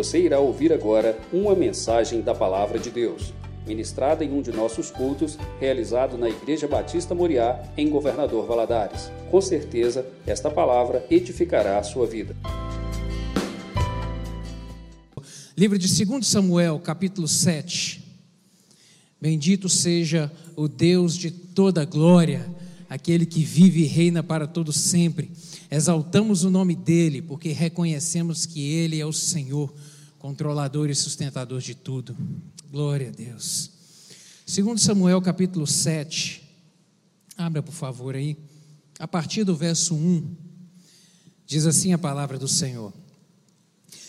Você irá ouvir agora uma mensagem da Palavra de Deus, ministrada em um de nossos cultos, realizado na Igreja Batista Moriá, em Governador Valadares. Com certeza, esta palavra edificará a sua vida. Livro de 2 Samuel, capítulo 7. Bendito seja o Deus de toda glória, aquele que vive e reina para todo sempre. Exaltamos o nome dele, porque reconhecemos que ele é o Senhor, controlador e sustentador de tudo. Glória a Deus. 2 Samuel, capítulo 7. Abra, por favor, aí. A partir do verso 1, diz assim a palavra do Senhor.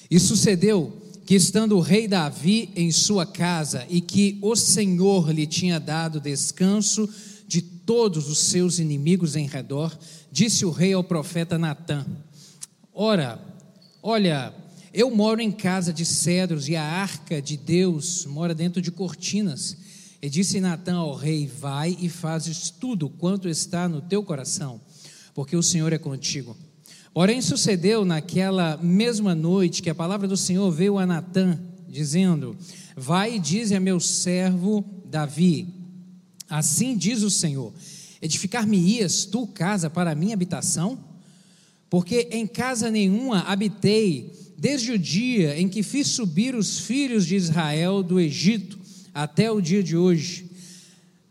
E sucedeu que estando o rei Davi em sua casa e que o Senhor lhe tinha dado descanso de todos os seus inimigos em redor, disse o rei ao profeta Natã: Ora, olha, eu moro em casa de cedros e a arca de Deus mora dentro de cortinas. E disse Natã ao rei: Vai e fazes tudo quanto está no teu coração, porque o Senhor é contigo. Porém, sucedeu naquela mesma noite que a palavra do Senhor veio a Natã, dizendo: Vai e dize a meu servo Davi: Assim diz o Senhor: Edificar-me-ias tu casa para minha habitação? Porque em casa nenhuma habitei, desde o dia em que fiz subir os filhos de Israel do Egito até o dia de hoje.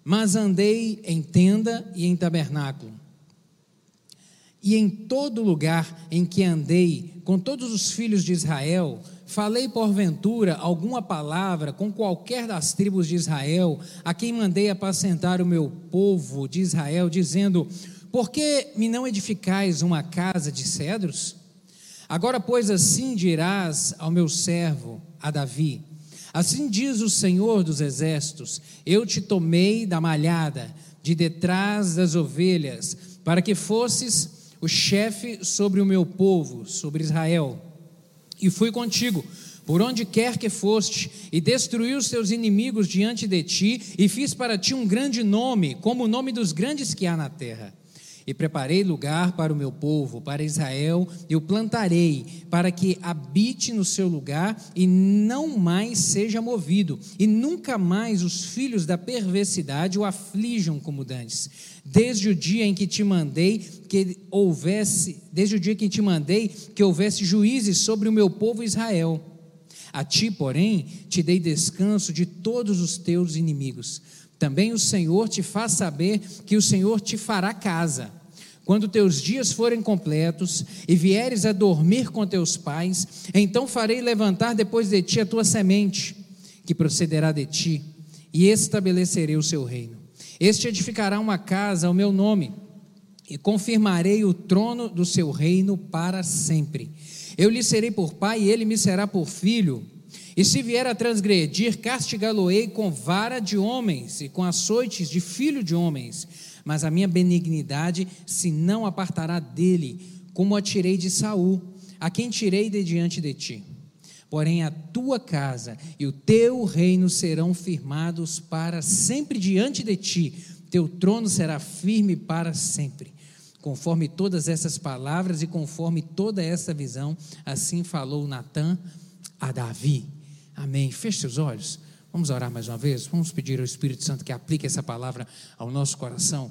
Mas andei em tenda e em tabernáculo e em todo lugar em que andei com todos os filhos de Israel, falei porventura alguma palavra com qualquer das tribos de Israel, a quem mandei apacentar o meu povo de Israel, dizendo: Por que me não edificais uma casa de cedros? Agora, pois, assim dirás ao meu servo, a Davi: Assim diz o Senhor dos exércitos: Eu te tomei da malhada, de detrás das ovelhas, para que fosses o chefe sobre o meu povo, sobre Israel. E fui contigo, por onde quer que foste, e destruí os teus inimigos diante de ti, e fiz para ti um grande nome, como o nome dos grandes que há na terra. E preparei lugar para o meu povo, para Israel, e o plantarei, para que habite no seu lugar e não mais seja movido, e nunca mais os filhos da perversidade o aflijam como dantes desde o dia em que te mandei que houvesse, desde o dia que te mandei que houvesse juízes sobre o meu povo Israel. A ti, porém, te dei descanso de todos os teus inimigos. Também o Senhor te faz saber que o Senhor te fará casa. Quando teus dias forem completos e vieres a dormir com teus pais, então farei levantar depois de ti a tua semente, que procederá de ti, e estabelecerei o seu reino. Este edificará uma casa ao meu nome, e confirmarei o trono do seu reino para sempre. Eu lhe serei por pai, e ele me será por filho. E se vier a transgredir, castigá-lo-ei com vara de homens e com açoites de filho de homens. Mas a minha benignidade se não apartará dele, como a tirei de Saul, a quem tirei de diante de ti porém a tua casa e o teu reino serão firmados para sempre diante de ti, teu trono será firme para sempre. Conforme todas essas palavras e conforme toda essa visão, assim falou Natã a Davi. Amém. Feche seus olhos. Vamos orar mais uma vez. Vamos pedir ao Espírito Santo que aplique essa palavra ao nosso coração.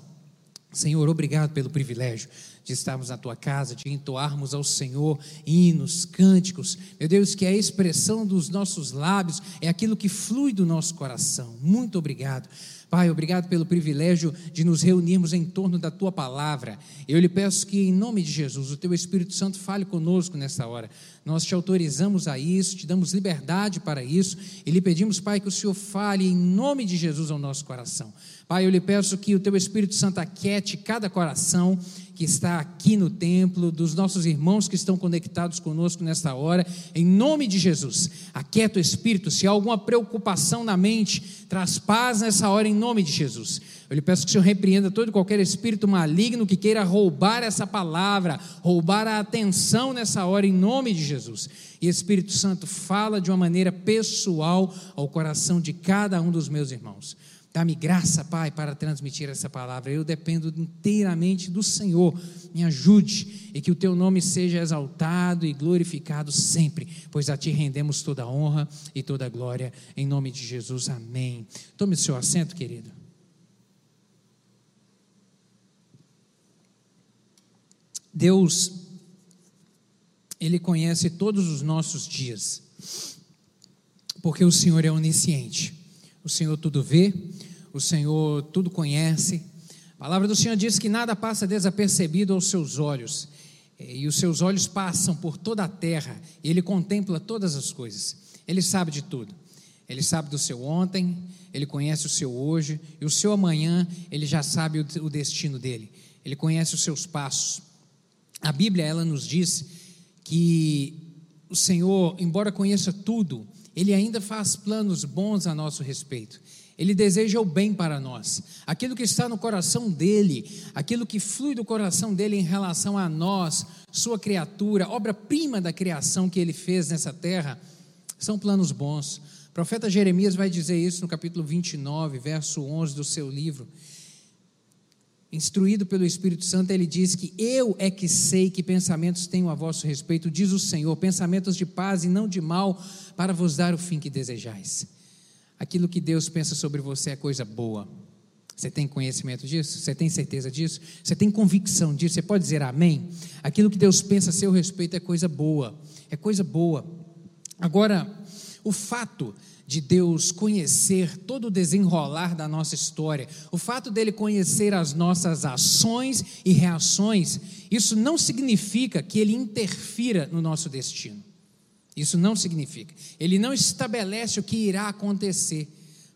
Senhor, obrigado pelo privilégio de estarmos na tua casa, de entoarmos ao Senhor hinos, cânticos. Meu Deus, que a expressão dos nossos lábios é aquilo que flui do nosso coração. Muito obrigado. Pai, obrigado pelo privilégio de nos reunirmos em torno da tua palavra. Eu lhe peço que, em nome de Jesus, o teu Espírito Santo fale conosco nessa hora. Nós te autorizamos a isso, te damos liberdade para isso e lhe pedimos, Pai, que o Senhor fale em nome de Jesus ao nosso coração. Pai, eu lhe peço que o teu Espírito Santo aquiete cada coração que está aqui no templo, dos nossos irmãos que estão conectados conosco nesta hora, em nome de Jesus. Aquieta o Espírito, se há alguma preocupação na mente, traz paz nessa hora em nome de Jesus. Eu lhe peço que o Senhor repreenda todo e qualquer espírito maligno que queira roubar essa palavra, roubar a atenção nessa hora em nome de Jesus. E Espírito Santo fala de uma maneira pessoal ao coração de cada um dos meus irmãos. Dá-me graça, Pai, para transmitir essa palavra. Eu dependo inteiramente do Senhor. Me ajude e que o teu nome seja exaltado e glorificado sempre, pois a ti rendemos toda a honra e toda a glória. Em nome de Jesus, amém. Tome o seu assento, querido. Deus, Ele conhece todos os nossos dias, porque o Senhor é onisciente. O Senhor tudo vê, o Senhor tudo conhece. A palavra do Senhor diz que nada passa desapercebido aos seus olhos, e os seus olhos passam por toda a terra, e Ele contempla todas as coisas, Ele sabe de tudo. Ele sabe do seu ontem, ele conhece o seu hoje, e o seu amanhã, ele já sabe o destino dele. Ele conhece os seus passos. A Bíblia, ela nos diz que o Senhor, embora conheça tudo, ele ainda faz planos bons a nosso respeito. Ele deseja o bem para nós. Aquilo que está no coração dele, aquilo que flui do coração dele em relação a nós, sua criatura, obra-prima da criação que ele fez nessa terra, são planos bons. O profeta Jeremias vai dizer isso no capítulo 29, verso 11 do seu livro. Instruído pelo Espírito Santo, ele diz que eu é que sei que pensamentos tenho a vosso respeito, diz o Senhor, pensamentos de paz e não de mal, para vos dar o fim que desejais. Aquilo que Deus pensa sobre você é coisa boa. Você tem conhecimento disso? Você tem certeza disso? Você tem convicção disso? Você pode dizer amém? Aquilo que Deus pensa a seu respeito é coisa boa. É coisa boa. Agora, o fato de Deus conhecer todo o desenrolar da nossa história, o fato dele conhecer as nossas ações e reações, isso não significa que ele interfira no nosso destino. Isso não significa. Ele não estabelece o que irá acontecer,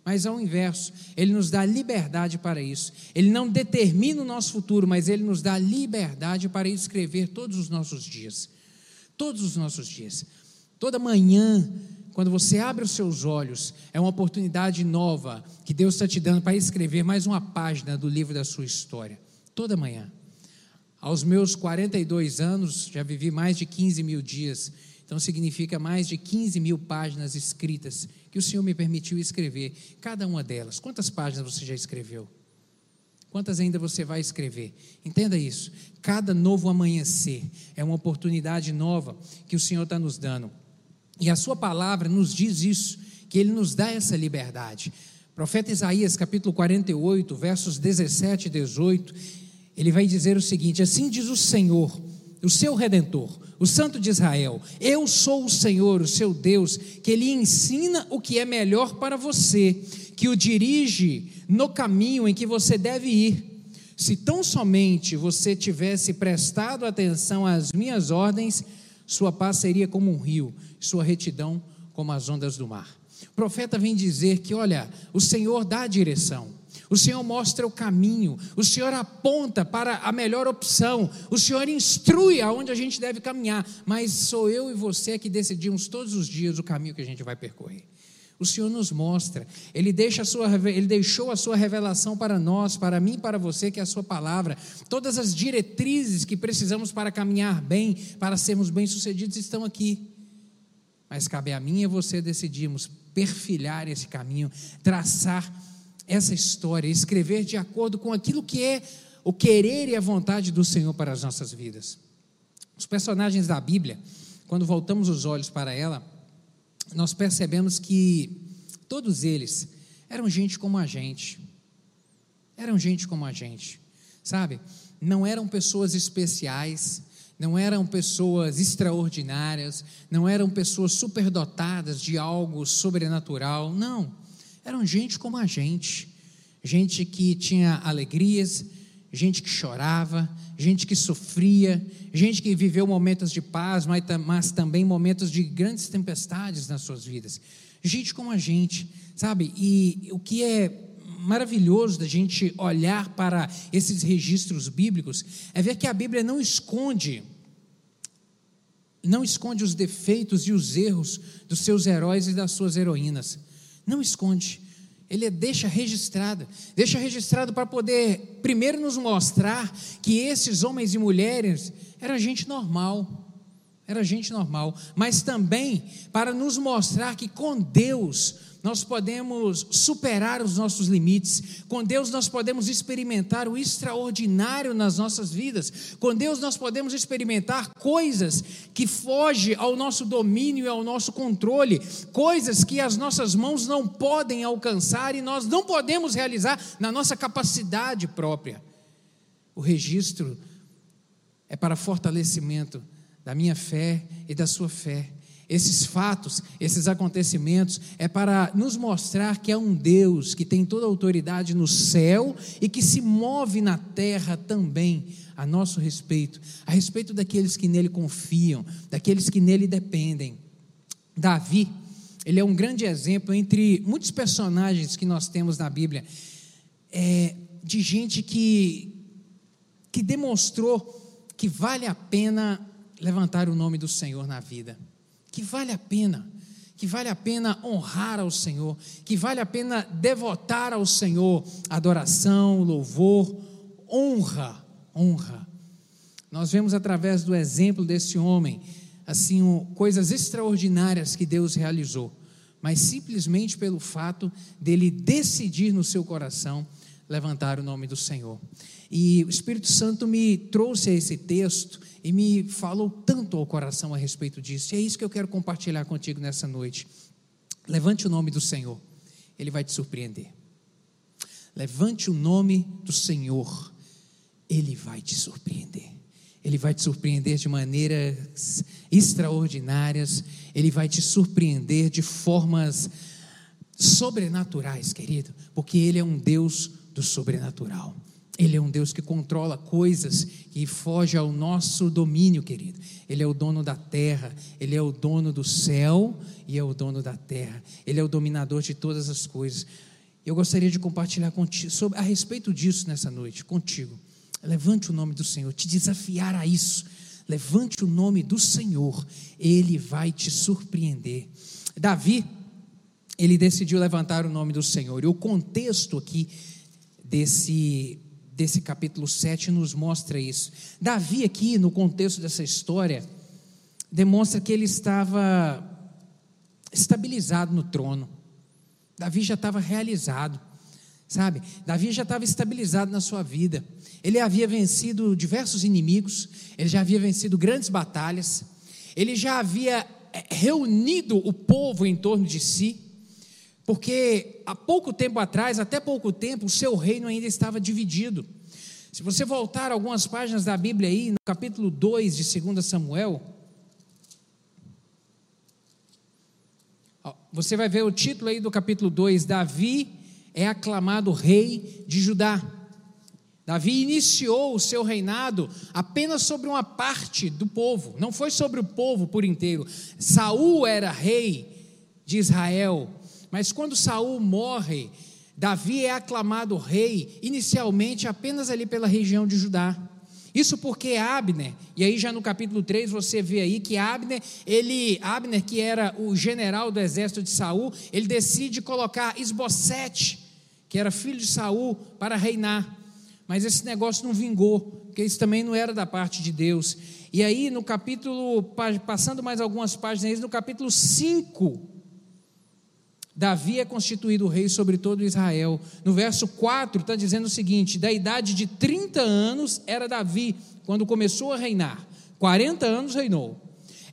mas ao inverso, ele nos dá liberdade para isso. Ele não determina o nosso futuro, mas ele nos dá liberdade para escrever todos os nossos dias. Todos os nossos dias. Toda manhã, quando você abre os seus olhos, é uma oportunidade nova que Deus está te dando para escrever mais uma página do livro da sua história. Toda manhã. Aos meus 42 anos, já vivi mais de 15 mil dias então significa mais de 15 mil páginas escritas que o Senhor me permitiu escrever, cada uma delas. Quantas páginas você já escreveu? Quantas ainda você vai escrever? Entenda isso. Cada novo amanhecer é uma oportunidade nova que o Senhor está nos dando. E a Sua palavra nos diz isso, que Ele nos dá essa liberdade. Profeta Isaías, capítulo 48, versos 17 e 18, ele vai dizer o seguinte: Assim diz o Senhor o seu redentor, o Santo de Israel. Eu sou o Senhor, o seu Deus, que lhe ensina o que é melhor para você, que o dirige no caminho em que você deve ir. Se tão somente você tivesse prestado atenção às minhas ordens, sua paz seria como um rio, sua retidão como as ondas do mar. O profeta vem dizer que, olha, o Senhor dá a direção. O Senhor mostra o caminho, o Senhor aponta para a melhor opção, o Senhor instrui aonde a gente deve caminhar, mas sou eu e você que decidimos todos os dias o caminho que a gente vai percorrer. O Senhor nos mostra, Ele, deixa a sua, Ele deixou a sua revelação para nós, para mim e para você, que é a Sua palavra. Todas as diretrizes que precisamos para caminhar bem, para sermos bem-sucedidos, estão aqui. Mas cabe a mim e você decidirmos perfilhar esse caminho, traçar essa história, escrever de acordo com aquilo que é o querer e a vontade do Senhor para as nossas vidas. Os personagens da Bíblia, quando voltamos os olhos para ela, nós percebemos que todos eles eram gente como a gente. Eram gente como a gente, sabe? Não eram pessoas especiais, não eram pessoas extraordinárias, não eram pessoas superdotadas de algo sobrenatural, não eram gente como a gente, gente que tinha alegrias, gente que chorava, gente que sofria, gente que viveu momentos de paz, mas, também momentos de grandes tempestades nas suas vidas. Gente como a gente, sabe? E o que é maravilhoso da gente olhar para esses registros bíblicos é ver que a Bíblia não esconde não esconde os defeitos e os erros dos seus heróis e das suas heroínas. Não esconde. Ele deixa registrado, deixa registrado para poder primeiro nos mostrar que esses homens e mulheres eram gente normal, era gente normal, mas também para nos mostrar que com Deus nós podemos superar os nossos limites. Com Deus nós podemos experimentar o extraordinário nas nossas vidas. Com Deus nós podemos experimentar coisas que fogem ao nosso domínio e ao nosso controle, coisas que as nossas mãos não podem alcançar e nós não podemos realizar na nossa capacidade própria. O registro é para fortalecimento da minha fé e da sua fé. Esses fatos, esses acontecimentos, é para nos mostrar que há um Deus que tem toda a autoridade no céu e que se move na terra também a nosso respeito, a respeito daqueles que nele confiam, daqueles que nele dependem. Davi, ele é um grande exemplo entre muitos personagens que nós temos na Bíblia, é, de gente que, que demonstrou que vale a pena levantar o nome do Senhor na vida que vale a pena, que vale a pena honrar ao Senhor, que vale a pena devotar ao Senhor adoração, louvor, honra, honra. Nós vemos através do exemplo desse homem, assim, coisas extraordinárias que Deus realizou, mas simplesmente pelo fato dele decidir no seu coração levantar o nome do Senhor. E o Espírito Santo me trouxe a esse texto e me falou tanto ao coração a respeito disso. E é isso que eu quero compartilhar contigo nessa noite. Levante o nome do Senhor, ele vai te surpreender. Levante o nome do Senhor, ele vai te surpreender. Ele vai te surpreender de maneiras extraordinárias, ele vai te surpreender de formas sobrenaturais, querido, porque ele é um Deus do sobrenatural. Ele é um Deus que controla coisas que fogem ao nosso domínio, querido. Ele é o dono da terra, ele é o dono do céu e é o dono da terra. Ele é o dominador de todas as coisas. Eu gostaria de compartilhar contigo, sobre, a respeito disso nessa noite, contigo. Levante o nome do Senhor, te desafiar a isso. Levante o nome do Senhor, ele vai te surpreender. Davi, ele decidiu levantar o nome do Senhor, e o contexto aqui desse desse capítulo 7 nos mostra isso. Davi, aqui, no contexto dessa história, demonstra que ele estava estabilizado no trono. Davi já estava realizado, sabe? Davi já estava estabilizado na sua vida. Ele havia vencido diversos inimigos, ele já havia vencido grandes batalhas, ele já havia eh, reunido o povo em torno de si. Porque há pouco tempo atrás, até pouco tempo, o seu reino ainda estava dividido. Se você voltar algumas páginas da Bíblia aí, no capítulo 2 de 2 Samuel, você vai ver o título aí do capítulo 2: Davi é aclamado rei de Judá. Davi iniciou o seu reinado apenas sobre uma parte do povo, não foi sobre o povo por inteiro. Saul era rei de Israel, mas quando Saul morre, Davi é aclamado rei, inicialmente apenas ali pela região de Judá. Isso porque Abner, e aí já no capítulo 3 você vê aí que Abner, ele, Abner que era o general do exército de Saul, ele decide colocar Esbocete, que era filho de Saul, para reinar. Mas esse negócio não vingou, porque isso também não era da parte de Deus. E aí no capítulo, passando mais algumas páginas, no capítulo 5, Davi é constituído rei sobre todo Israel. No verso 4 está dizendo o seguinte: da idade de 30 anos era Davi quando começou a reinar. 40 anos reinou.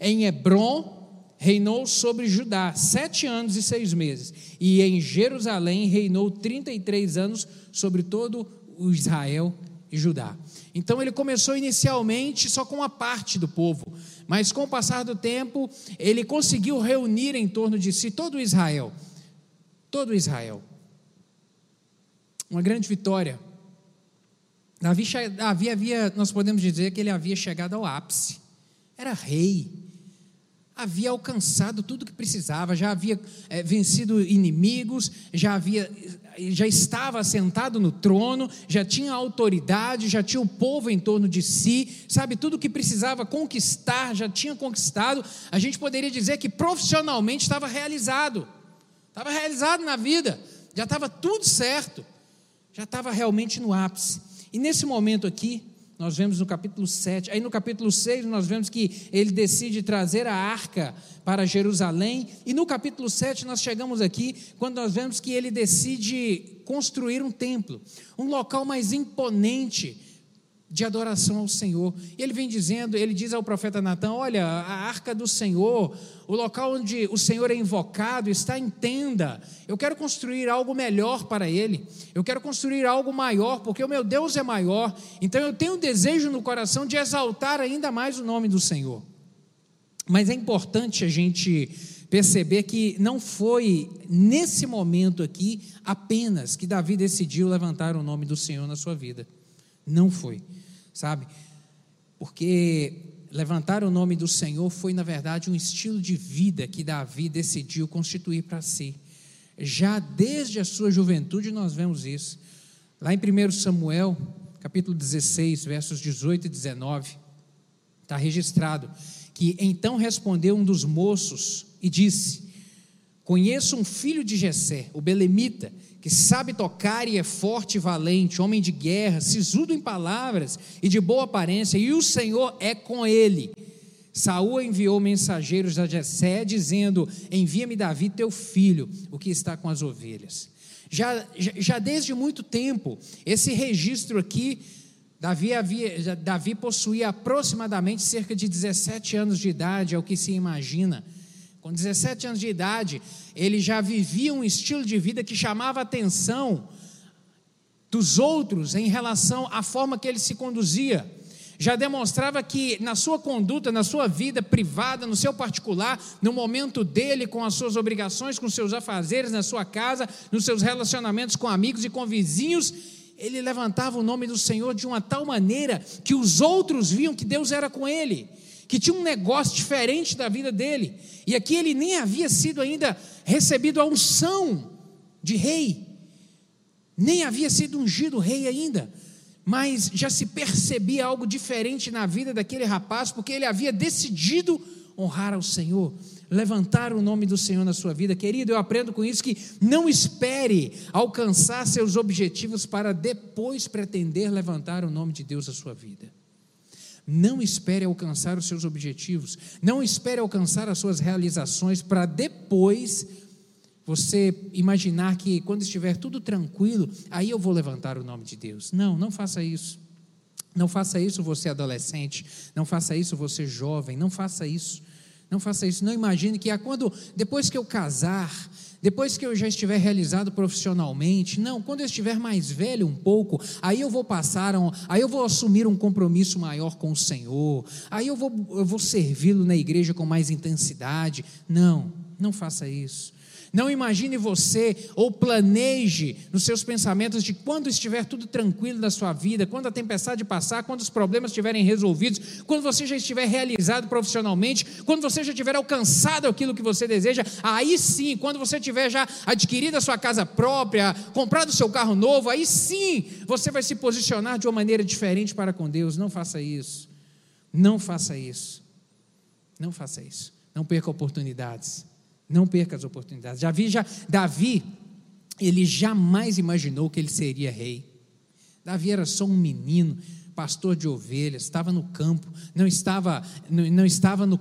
Em Hebron reinou sobre Judá sete anos e seis meses. E em Jerusalém reinou 33 anos sobre todo o Israel e Judá. Então ele começou inicialmente só com uma parte do povo, mas com o passar do tempo ele conseguiu reunir em torno de si todo Israel todo Israel. Uma grande vitória. Davi, Davi havia, nós podemos dizer que ele havia chegado ao ápice. Era rei. Havia alcançado tudo que precisava, já havia é, vencido inimigos, já havia, já estava sentado no trono, já tinha autoridade, já tinha o povo em torno de si, sabe tudo que precisava conquistar, já tinha conquistado. A gente poderia dizer que profissionalmente estava realizado. Estava realizado na vida, já estava tudo certo, já estava realmente no ápice. E nesse momento aqui, nós vemos no capítulo 7. Aí no capítulo 6, nós vemos que ele decide trazer a arca para Jerusalém. E no capítulo 7, nós chegamos aqui, quando nós vemos que ele decide construir um templo, um local mais imponente de adoração ao Senhor. Ele vem dizendo, ele diz ao profeta Natan: Olha, a arca do Senhor, o local onde o Senhor é invocado, está em tenda. Eu quero construir algo melhor para ele. Eu quero construir algo maior, porque o meu Deus é maior. Então eu tenho um desejo no coração de exaltar ainda mais o nome do Senhor. Mas é importante a gente perceber que não foi nesse momento aqui apenas que Davi decidiu levantar o nome do Senhor na sua vida. Não foi sabe? Porque levantar o nome do Senhor foi, na verdade, um estilo de vida que Davi decidiu constituir para si. Já desde a sua juventude nós vemos isso. Lá em 1 Samuel, capítulo 16, versos 18 e 19, está registrado que então respondeu um dos moços e disse: Conheço um filho de Jessé, o belemita, que sabe tocar e é forte e valente, homem de guerra, sisudo em palavras e de boa aparência, e o Senhor é com ele. Saul enviou mensageiros a Jessé, dizendo: Envia-me Davi, teu filho, o que está com as ovelhas. Já, já, já desde muito tempo, esse registro aqui, Davi, havia, Davi possuía aproximadamente cerca de 17 anos de idade, é o que se imagina. Com 17 anos de idade, ele já vivia um estilo de vida que chamava a atenção dos outros em relação à forma que ele se conduzia. Já demonstrava que na sua conduta, na sua vida privada, no seu particular, no momento dele, com as suas obrigações, com seus afazeres, na sua casa, nos seus relacionamentos com amigos e com vizinhos, ele levantava o nome do Senhor de uma tal maneira que os outros viam que Deus era com ele que tinha um negócio diferente da vida dele. E aqui ele nem havia sido ainda recebido a unção de rei, nem havia sido ungido rei ainda, mas já se percebia algo diferente na vida daquele rapaz, porque ele havia decidido honrar ao Senhor, levantar o nome do Senhor na sua vida. Querido, eu aprendo com isso que não espere alcançar seus objetivos para depois pretender levantar o nome de Deus na sua vida. Não espere alcançar os seus objetivos, não espere alcançar as suas realizações para depois você imaginar que quando estiver tudo tranquilo, aí eu vou levantar o nome de Deus. Não, não faça isso. Não faça isso você adolescente, não faça isso você jovem, não faça isso. Não faça isso. Não imagine que é quando depois que eu casar, depois que eu já estiver realizado profissionalmente, não, quando eu estiver mais velho um pouco, aí eu vou passar, um, aí eu vou assumir um compromisso maior com o Senhor, aí eu vou, eu vou servi-lo na igreja com mais intensidade. Não, não faça isso. Não imagine você ou planeje nos seus pensamentos de quando estiver tudo tranquilo na sua vida, quando a tempestade passar, quando os problemas estiverem resolvidos, quando você já estiver realizado profissionalmente, quando você já tiver alcançado aquilo que você deseja, aí sim, quando você tiver já adquirido a sua casa própria, comprado o seu carro novo, aí sim você vai se posicionar de uma maneira diferente para com Deus. Não faça isso. Não faça isso. Não faça isso. Não perca oportunidades. Não perca as oportunidades. Davi, já, Davi, ele jamais imaginou que ele seria rei. Davi era só um menino, pastor de ovelhas, estava no campo, não estava, não, não estava no,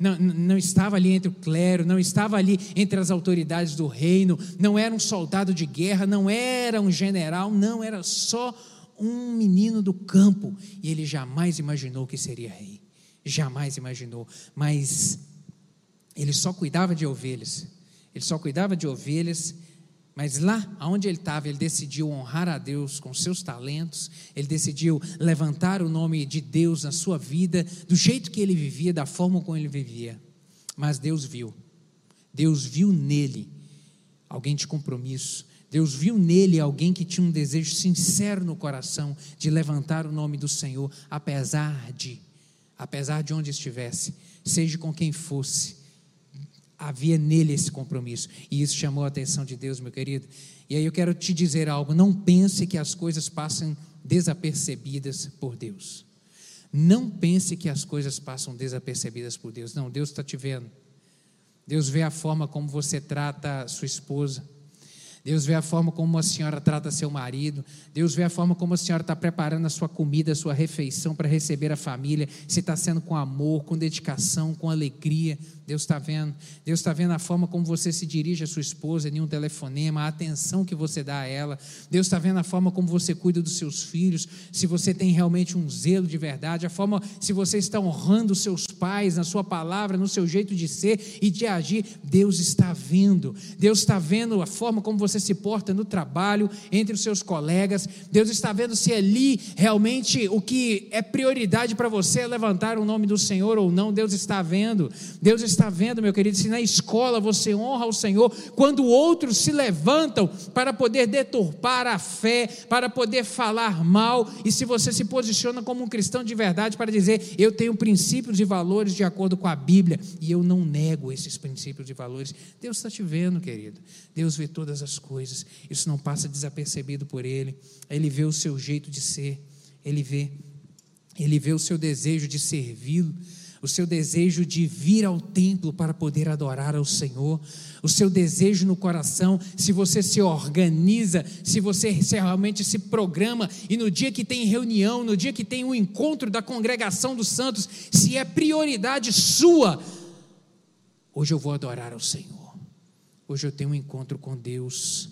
não, não estava ali entre o clero, não estava ali entre as autoridades do reino, não era um soldado de guerra, não era um general, não, era só um menino do campo. E ele jamais imaginou que seria rei. Jamais imaginou. Mas ele só cuidava de ovelhas. Ele só cuidava de ovelhas, mas lá onde ele estava, ele decidiu honrar a Deus com seus talentos, ele decidiu levantar o nome de Deus na sua vida, do jeito que ele vivia, da forma como ele vivia. Mas Deus viu, Deus viu nele alguém de compromisso, Deus viu nele alguém que tinha um desejo sincero no coração de levantar o nome do Senhor, apesar de, apesar de onde estivesse, seja com quem fosse havia nele esse compromisso. E isso chamou a atenção de Deus, meu querido. E aí eu quero te dizer algo: não pense que as coisas passam desapercebidas por Deus. Não pense que as coisas passam desapercebidas por Deus. Não, Deus está te vendo. Deus vê a forma como você trata sua esposa. Deus vê a forma como a senhora trata seu marido. Deus vê a forma como a senhora está preparando a sua comida, a sua refeição para receber a família. Se está sendo com amor, com dedicação, com alegria. Deus está vendo. Deus está vendo a forma como você se dirige à sua esposa em um telefonema, a atenção que você dá a ela. Deus está vendo a forma como você cuida dos seus filhos, se você tem realmente um zelo de verdade, a forma se você está honrando os seus pais na sua palavra, no seu jeito de ser e de agir. Deus está vendo. Deus está vendo a forma como você se porta no trabalho, entre os seus colegas. Deus está vendo se ali realmente o que é prioridade para você é levantar o nome do Senhor ou não. Deus está vendo. Deus está vendo, meu querido, se na escola você honra o Senhor, quando outros se levantam para poder deturpar a fé, para poder falar mal, e se você se posiciona como um cristão de verdade para dizer, eu tenho princípios e valores de acordo com a Bíblia, e eu não nego esses princípios e valores, Deus está te vendo, querido. Deus vê todas as coisas, isso não passa desapercebido por Ele, Ele vê o seu jeito de ser, Ele vê, Ele vê o seu desejo de servi-lo o seu desejo de vir ao templo para poder adorar ao Senhor, o seu desejo no coração, se você se organiza, se você realmente se programa e no dia que tem reunião, no dia que tem o um encontro da congregação dos santos, se é prioridade sua, hoje eu vou adorar ao Senhor, hoje eu tenho um encontro com Deus.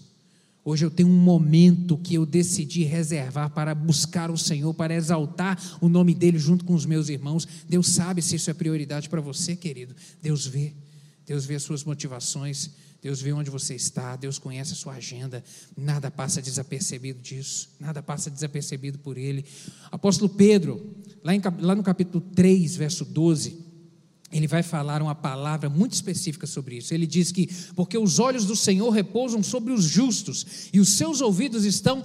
Hoje eu tenho um momento que eu decidi reservar para buscar o Senhor, para exaltar o nome dele junto com os meus irmãos. Deus sabe se isso é prioridade para você, querido. Deus vê. Deus vê as suas motivações. Deus vê onde você está. Deus conhece a sua agenda. Nada passa desapercebido disso. Nada passa desapercebido por ele. Apóstolo Pedro, lá, em, lá no capítulo 3, verso 12 ele vai falar uma palavra muito específica sobre isso. Ele diz que, porque os olhos do Senhor repousam sobre os justos, e os seus ouvidos estão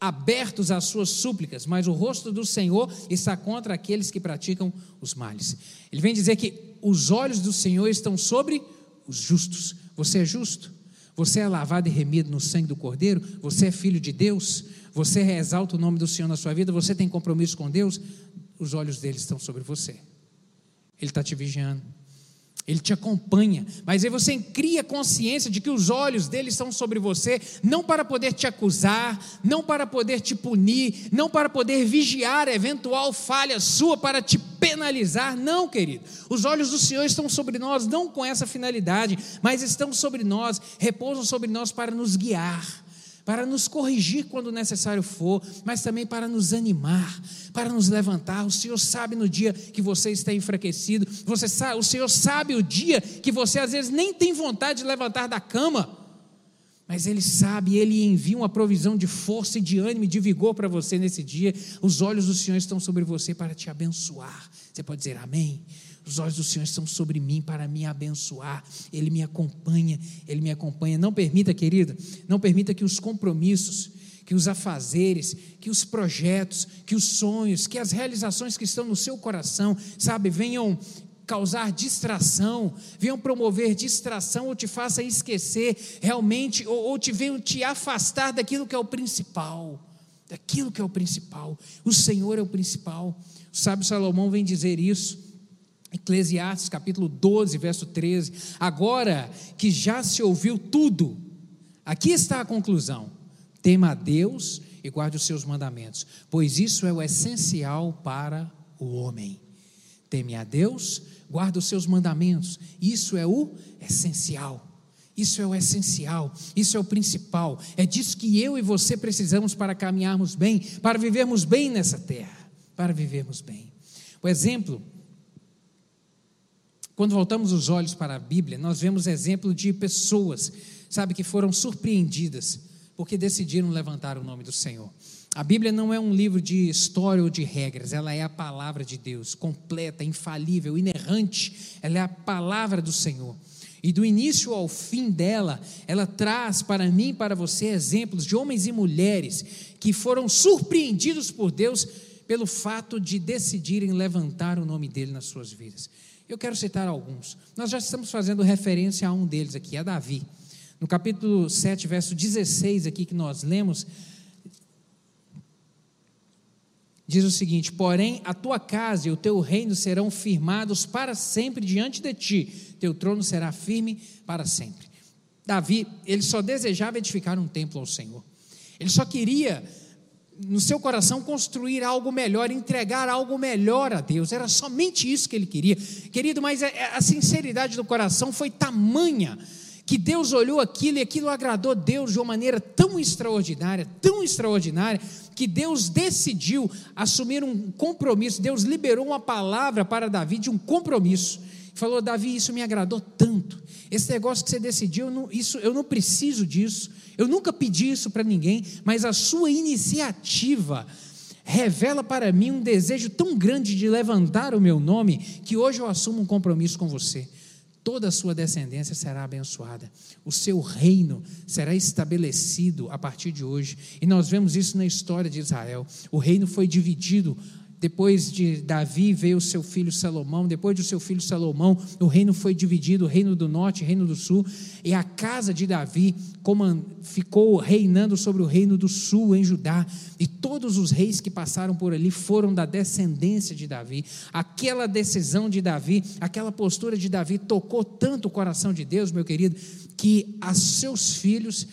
abertos às suas súplicas, mas o rosto do Senhor está contra aqueles que praticam os males. Ele vem dizer que os olhos do Senhor estão sobre os justos. Você é justo? Você é lavado e remido no sangue do Cordeiro? Você é filho de Deus? Você exalta o nome do Senhor na sua vida? Você tem compromisso com Deus? Os olhos dele estão sobre você. Ele está te vigiando. Ele te acompanha, mas aí você cria consciência de que os olhos dele estão sobre você, não para poder te acusar, não para poder te punir, não para poder vigiar eventual falha sua para te penalizar, não, querido. Os olhos do Senhor estão sobre nós, não com essa finalidade, mas estão sobre nós, repousam sobre nós para nos guiar para nos corrigir quando necessário for, mas também para nos animar, para nos levantar. O Senhor sabe no dia que você está enfraquecido, você sabe, o Senhor sabe o dia que você às vezes nem tem vontade de levantar da cama. Mas Ele sabe, Ele envia uma provisão de força e de ânimo e de vigor para você nesse dia. Os olhos do Senhor estão sobre você para te abençoar. Você pode dizer amém? Os olhos do Senhor estão sobre mim para me abençoar. Ele me acompanha, Ele me acompanha. Não permita, querida, não permita que os compromissos, que os afazeres, que os projetos, que os sonhos, que as realizações que estão no seu coração, sabe, venham causar distração, venham promover distração ou te faça esquecer realmente, ou, ou te venham te afastar daquilo que é o principal. Daquilo que é o principal. O Senhor é o principal. O sábio Salomão vem dizer isso. Eclesiastes capítulo 12, verso 13. Agora que já se ouviu tudo, aqui está a conclusão: tema a Deus e guarde os seus mandamentos, pois isso é o essencial para o homem. Teme a Deus, guarda os seus mandamentos, isso é o essencial. Isso é o essencial, isso é o principal. É disso que eu e você precisamos para caminharmos bem, para vivermos bem nessa terra, para vivermos bem. O exemplo quando voltamos os olhos para a Bíblia, nós vemos exemplo de pessoas, sabe, que foram surpreendidas porque decidiram levantar o nome do Senhor. A Bíblia não é um livro de história ou de regras, ela é a palavra de Deus, completa, infalível, inerrante, ela é a palavra do Senhor. E do início ao fim dela, ela traz para mim e para você exemplos de homens e mulheres que foram surpreendidos por Deus pelo fato de decidirem levantar o nome dele nas suas vidas. Eu quero citar alguns. Nós já estamos fazendo referência a um deles aqui, a Davi. No capítulo 7, verso 16 aqui que nós lemos, diz o seguinte: Porém, a tua casa e o teu reino serão firmados para sempre diante de ti, teu trono será firme para sempre. Davi, ele só desejava edificar um templo ao Senhor. Ele só queria no seu coração construir algo melhor, entregar algo melhor a Deus. Era somente isso que ele queria. Querido, mas a sinceridade do coração foi tamanha que Deus olhou aquilo e aquilo agradou Deus de uma maneira tão extraordinária, tão extraordinária, que Deus decidiu assumir um compromisso. Deus liberou uma palavra para Davi de um compromisso. Falou: Davi, isso me agradou tanto. Esse negócio que você decidiu, eu não, isso, eu não preciso disso. Eu nunca pedi isso para ninguém, mas a sua iniciativa revela para mim um desejo tão grande de levantar o meu nome que hoje eu assumo um compromisso com você toda a sua descendência será abençoada, o seu reino será estabelecido a partir de hoje, e nós vemos isso na história de Israel. O reino foi dividido depois de Davi veio seu filho Salomão, depois do seu filho Salomão, o reino foi dividido, reino do norte, reino do sul, e a casa de Davi ficou reinando sobre o reino do sul em Judá, e todos os reis que passaram por ali foram da descendência de Davi. Aquela decisão de Davi, aquela postura de Davi tocou tanto o coração de Deus, meu querido, que a seus filhos,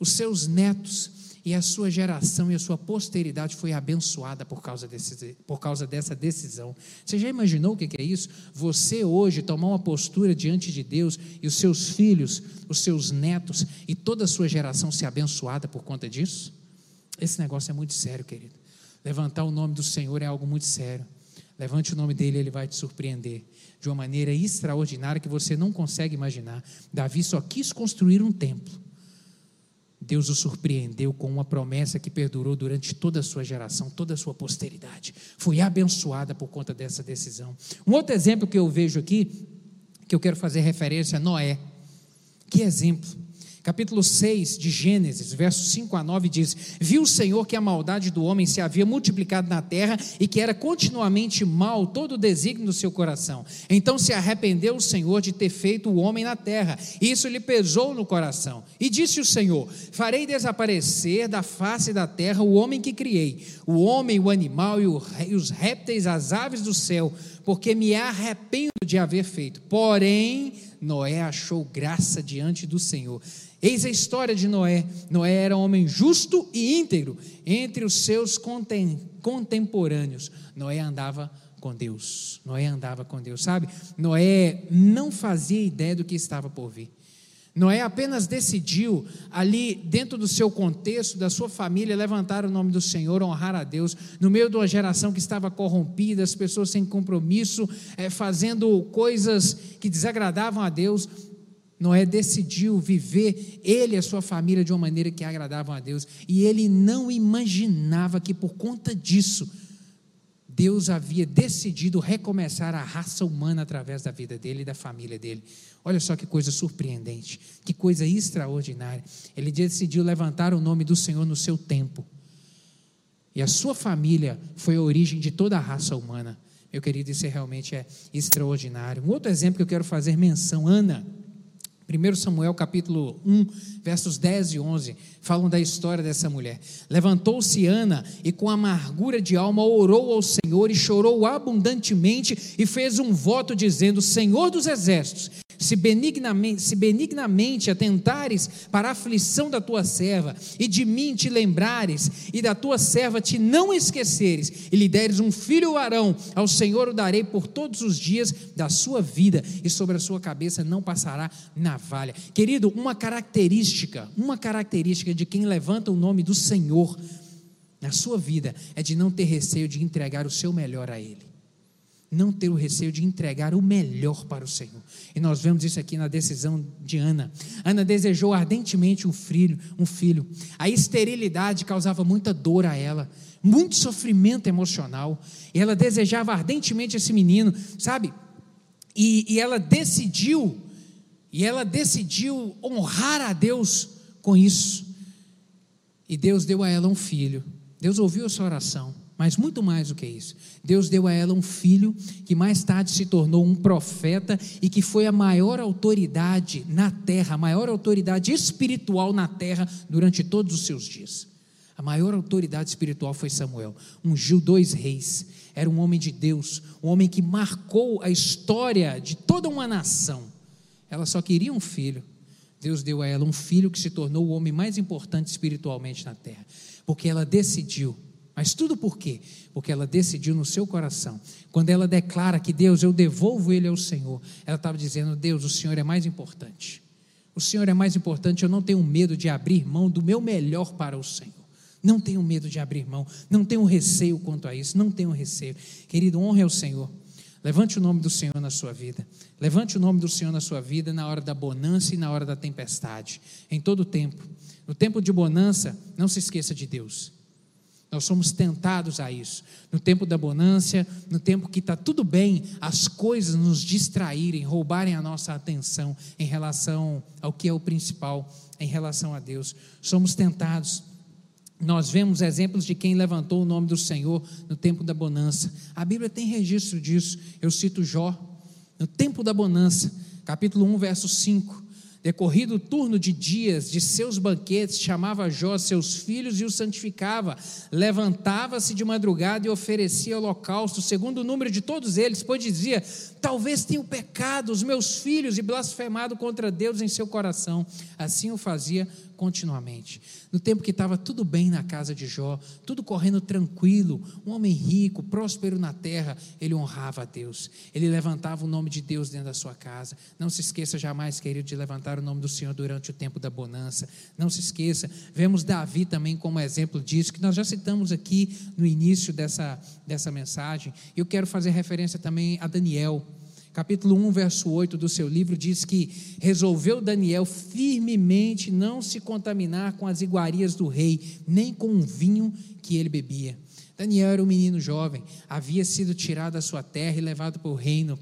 os seus netos, e a sua geração e a sua posteridade foi abençoada por causa, desse, por causa dessa decisão. Você já imaginou o que é isso? Você hoje tomar uma postura diante de Deus e os seus filhos, os seus netos e toda a sua geração ser abençoada por conta disso? Esse negócio é muito sério, querido. Levantar o nome do Senhor é algo muito sério. Levante o nome dele, ele vai te surpreender de uma maneira extraordinária que você não consegue imaginar. Davi só quis construir um templo Deus o surpreendeu com uma promessa que perdurou durante toda a sua geração, toda a sua posteridade. Foi abençoada por conta dessa decisão. Um outro exemplo que eu vejo aqui, que eu quero fazer referência, é Noé. Que exemplo capítulo 6 de Gênesis, versos 5 a 9 diz: Viu o Senhor que a maldade do homem se havia multiplicado na terra e que era continuamente mal todo o desígnio do seu coração. Então se arrependeu o Senhor de ter feito o homem na terra, e isso lhe pesou no coração. E disse o Senhor: Farei desaparecer da face da terra o homem que criei, o homem, o animal e os répteis, as aves do céu, porque me arrependo de haver feito. Porém, Noé achou graça diante do Senhor. Eis a história de Noé. Noé era um homem justo e íntegro entre os seus contemporâneos. Noé andava com Deus. Noé andava com Deus, sabe? Noé não fazia ideia do que estava por vir. Noé apenas decidiu, ali dentro do seu contexto, da sua família, levantar o nome do Senhor, honrar a Deus, no meio de uma geração que estava corrompida, as pessoas sem compromisso, é, fazendo coisas que desagradavam a Deus. Noé decidiu viver ele e a sua família de uma maneira que agradavam a Deus, e ele não imaginava que por conta disso, Deus havia decidido recomeçar a raça humana através da vida dele e da família dele. Olha só que coisa surpreendente, que coisa extraordinária. Ele decidiu levantar o nome do Senhor no seu tempo. E a sua família foi a origem de toda a raça humana. Meu querido, isso realmente é extraordinário. Um outro exemplo que eu quero fazer menção, Ana. 1 Samuel capítulo 1, versos 10 e 11, falam da história dessa mulher. Levantou-se Ana e com amargura de alma orou ao Senhor e chorou abundantemente e fez um voto dizendo: Senhor dos exércitos, se benignamente, se benignamente atentares para a aflição da tua serva, e de mim te lembrares, e da tua serva te não esqueceres, e lhe deres um filho varão, ao Senhor o darei por todos os dias da sua vida, e sobre a sua cabeça não passará navalha. Querido, uma característica, uma característica de quem levanta o nome do Senhor na sua vida é de não ter receio de entregar o seu melhor a Ele não ter o receio de entregar o melhor para o Senhor. E nós vemos isso aqui na decisão de Ana. Ana desejou ardentemente um filho, um filho. A esterilidade causava muita dor a ela, muito sofrimento emocional. E ela desejava ardentemente esse menino, sabe? E, e ela decidiu, e ela decidiu honrar a Deus com isso. E Deus deu a ela um filho. Deus ouviu a sua oração. Mas muito mais do que isso. Deus deu a ela um filho que mais tarde se tornou um profeta e que foi a maior autoridade na terra, a maior autoridade espiritual na terra durante todos os seus dias. A maior autoridade espiritual foi Samuel, ungiu dois reis, era um homem de Deus, um homem que marcou a história de toda uma nação. Ela só queria um filho, Deus deu a ela um filho que se tornou o homem mais importante espiritualmente na terra, porque ela decidiu. Mas tudo por quê? Porque ela decidiu no seu coração. Quando ela declara que Deus, eu devolvo ele ao Senhor, ela estava dizendo: Deus, o Senhor é mais importante. O Senhor é mais importante, eu não tenho medo de abrir mão do meu melhor para o Senhor. Não tenho medo de abrir mão, não tenho receio quanto a isso, não tenho receio. Querido, honre ao Senhor. Levante o nome do Senhor na sua vida. Levante o nome do Senhor na sua vida na hora da bonança e na hora da tempestade. Em todo o tempo. No tempo de bonança, não se esqueça de Deus. Nós somos tentados a isso. No tempo da bonança, no tempo que está tudo bem, as coisas nos distraírem, roubarem a nossa atenção em relação ao que é o principal, em relação a Deus. Somos tentados nós vemos exemplos de quem levantou o nome do Senhor no tempo da bonança. A Bíblia tem registro disso. Eu cito Jó, no tempo da bonança, capítulo 1, verso 5. Decorrido o turno de dias de seus banquetes, chamava Jó seus filhos e os santificava. Levantava-se de madrugada e oferecia holocausto, segundo o número de todos eles, pois dizia: Talvez tenham pecado os meus filhos e blasfemado contra Deus em seu coração. Assim o fazia continuamente. No tempo que estava tudo bem na casa de Jó, tudo correndo tranquilo, um homem rico, próspero na terra, ele honrava a Deus. Ele levantava o nome de Deus dentro da sua casa. Não se esqueça jamais, querido, de levantar o nome do Senhor durante o tempo da bonança. Não se esqueça. Vemos Davi também como exemplo disso, que nós já citamos aqui no início dessa, dessa mensagem. Eu quero fazer referência também a Daniel capítulo 1, verso 8 do seu livro, diz que resolveu Daniel firmemente não se contaminar com as iguarias do rei, nem com o vinho que ele bebia. Daniel era um menino jovem, havia sido tirado da sua terra e levado para o reino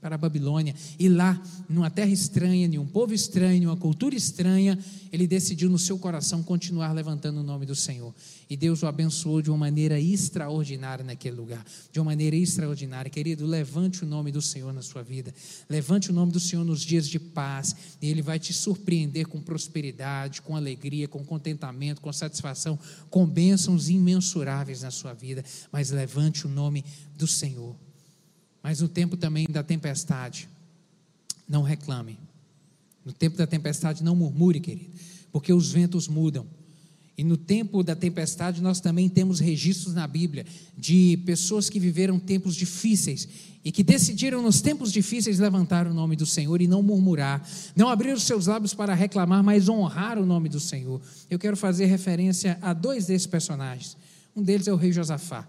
para a Babilônia, e lá, numa terra estranha, em um povo estranho, uma cultura estranha, ele decidiu no seu coração continuar levantando o nome do Senhor. E Deus o abençoou de uma maneira extraordinária naquele lugar, de uma maneira extraordinária. Querido, levante o nome do Senhor na sua vida, levante o nome do Senhor nos dias de paz, e Ele vai te surpreender com prosperidade, com alegria, com contentamento, com satisfação, com bênçãos imensuráveis na sua vida. Mas levante o nome do Senhor. Mas no tempo também da tempestade, não reclame. No tempo da tempestade, não murmure, querido, porque os ventos mudam. E no tempo da tempestade, nós também temos registros na Bíblia de pessoas que viveram tempos difíceis e que decidiram, nos tempos difíceis, levantar o nome do Senhor e não murmurar, não abrir os seus lábios para reclamar, mas honrar o nome do Senhor. Eu quero fazer referência a dois desses personagens. Um deles é o rei Josafá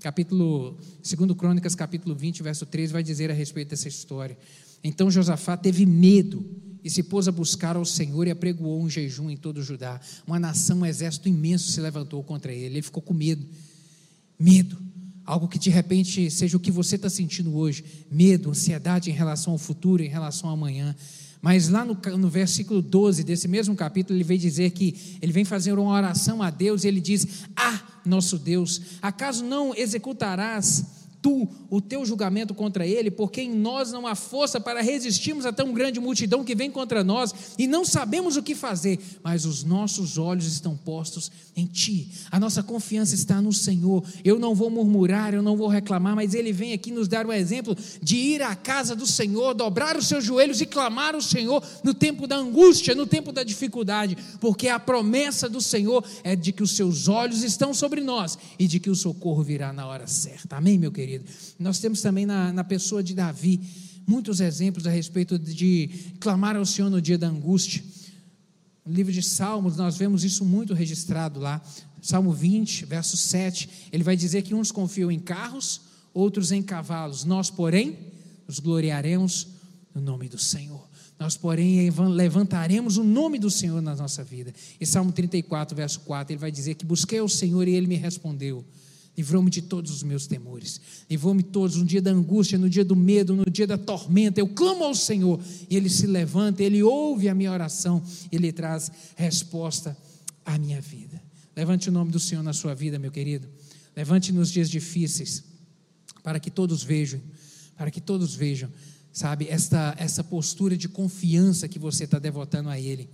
capítulo, segundo Crônicas, capítulo 20, verso 13, vai dizer a respeito dessa história. Então Josafá teve medo e se pôs a buscar ao Senhor e apregoou um jejum em todo o Judá. Uma nação, um exército imenso se levantou contra ele. Ele ficou com medo. Medo. Algo que de repente seja o que você está sentindo hoje. Medo, ansiedade em relação ao futuro, em relação ao amanhã. Mas lá no, no, versículo 12 desse mesmo capítulo, ele vem dizer que ele vem fazer uma oração a Deus e ele diz: Ah, nosso Deus, acaso não executarás tu o teu julgamento contra ele, porque em nós não há força para resistirmos a tão grande multidão que vem contra nós e não sabemos o que fazer, mas os nossos olhos estão postos em ti, a nossa confiança está no Senhor. Eu não vou murmurar, eu não vou reclamar, mas ele vem aqui nos dar o um exemplo de ir à casa do Senhor, dobrar os seus joelhos e clamar ao Senhor no tempo da angústia, no tempo da dificuldade, porque a promessa do Senhor é de que os seus olhos estão sobre nós e de que o socorro virá na hora certa. Amém, meu querido? Nós temos também na, na pessoa de Davi muitos exemplos a respeito de clamar ao Senhor no dia da angústia. No livro de Salmos, nós vemos isso muito registrado lá. Salmo 20, verso 7, ele vai dizer que uns confiam em carros, outros em cavalos. Nós, porém, nos gloriaremos no nome do Senhor. Nós, porém, levantaremos o nome do Senhor na nossa vida. E Salmo 34, verso 4, ele vai dizer que busquei o Senhor e ele me respondeu Livrou-me de todos os meus temores. Livrou-me todos no dia da angústia, no dia do medo, no dia da tormenta. Eu clamo ao Senhor e Ele se levanta, Ele ouve a minha oração, Ele traz resposta à minha vida. Levante o nome do Senhor na sua vida, meu querido. Levante nos dias difíceis, para que todos vejam, para que todos vejam, sabe, esta, essa postura de confiança que você está devotando a Ele.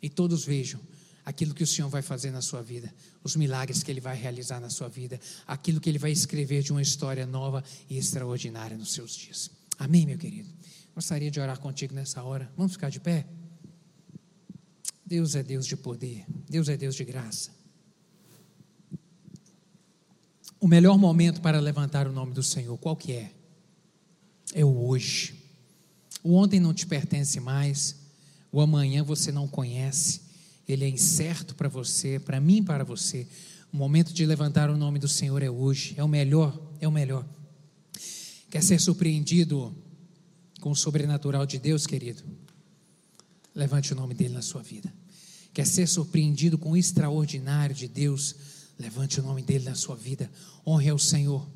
E todos vejam aquilo que o Senhor vai fazer na sua vida, os milagres que Ele vai realizar na sua vida, aquilo que Ele vai escrever de uma história nova e extraordinária nos seus dias. Amém, meu querido? Gostaria de orar contigo nessa hora. Vamos ficar de pé? Deus é Deus de poder, Deus é Deus de graça. O melhor momento para levantar o nome do Senhor, qual que é? É o hoje. O ontem não te pertence mais, o amanhã você não conhece, ele é incerto para você, para mim para você. O momento de levantar o nome do Senhor é hoje, é o melhor, é o melhor. Quer ser surpreendido com o sobrenatural de Deus, querido? Levante o nome dele na sua vida. Quer ser surpreendido com o extraordinário de Deus? Levante o nome dele na sua vida. Honre ao Senhor.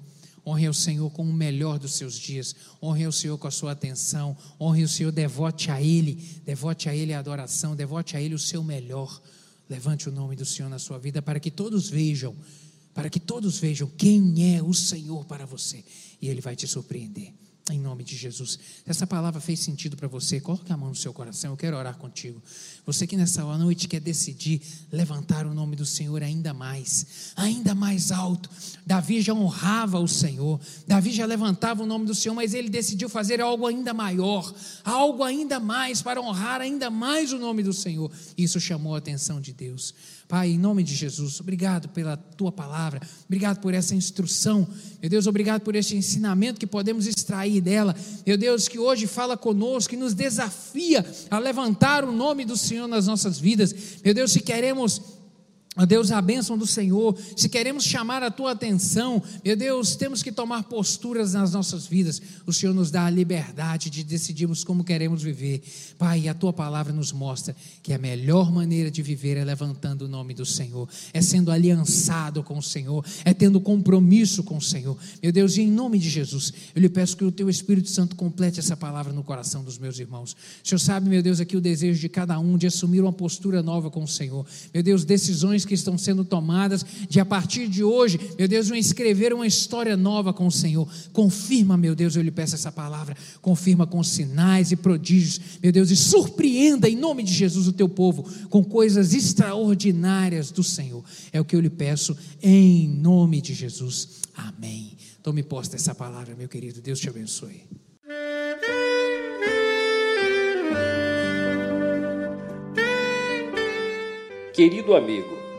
Honre ao Senhor com o melhor dos seus dias. Honre ao Senhor com a sua atenção. Honre o Senhor, devote a Ele. Devote a Ele a adoração. Devote a Ele o seu melhor. Levante o nome do Senhor na sua vida para que todos vejam, para que todos vejam quem é o Senhor para você. E Ele vai te surpreender. Em nome de Jesus. Essa palavra fez sentido para você, coloque a mão no seu coração. Eu quero orar contigo. Você que nessa noite quer decidir levantar o nome do Senhor ainda mais, ainda mais alto. Davi já honrava o Senhor, Davi já levantava o nome do Senhor, mas ele decidiu fazer algo ainda maior, algo ainda mais para honrar ainda mais o nome do Senhor. Isso chamou a atenção de Deus. Pai, em nome de Jesus, obrigado pela tua palavra, obrigado por essa instrução, meu Deus, obrigado por este ensinamento que podemos extrair dela, meu Deus, que hoje fala conosco, que nos desafia a levantar o nome do Senhor nas nossas vidas, meu Deus, se queremos Ó Deus, a bênção do Senhor, se queremos chamar a tua atenção, meu Deus, temos que tomar posturas nas nossas vidas. O Senhor nos dá a liberdade de decidirmos como queremos viver. Pai, a tua palavra nos mostra que a melhor maneira de viver é levantando o nome do Senhor, é sendo aliançado com o Senhor, é tendo compromisso com o Senhor. Meu Deus, e em nome de Jesus, eu lhe peço que o teu Espírito Santo complete essa palavra no coração dos meus irmãos. O Senhor sabe, meu Deus, aqui o desejo de cada um de assumir uma postura nova com o Senhor. Meu Deus, decisões decisões que estão sendo tomadas, de a partir de hoje, meu Deus, vão escrever uma história nova com o Senhor. Confirma, meu Deus, eu lhe peço essa palavra, confirma com sinais e prodígios, meu Deus, e surpreenda em nome de Jesus o teu povo com coisas extraordinárias do Senhor. É o que eu lhe peço em nome de Jesus. Amém. Tome posse dessa palavra, meu querido. Deus te abençoe. Querido amigo,